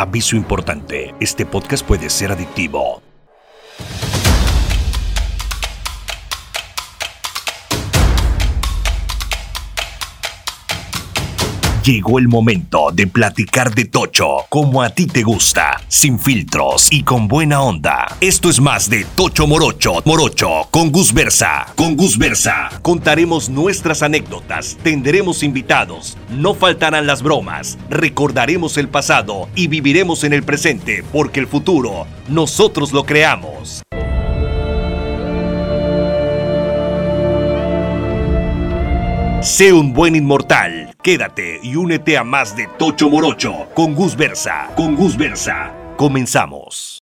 Aviso importante, este podcast puede ser adictivo. Llegó el momento de platicar de Tocho como a ti te gusta, sin filtros y con buena onda. Esto es más de Tocho Morocho, Morocho con Gus Versa. Con Gus Versa contaremos nuestras anécdotas, tendremos invitados, no faltarán las bromas, recordaremos el pasado y viviremos en el presente porque el futuro nosotros lo creamos. Sé un buen inmortal. Quédate y únete a más de Tocho Morocho con Gus Versa. Con Gus Versa. Comenzamos.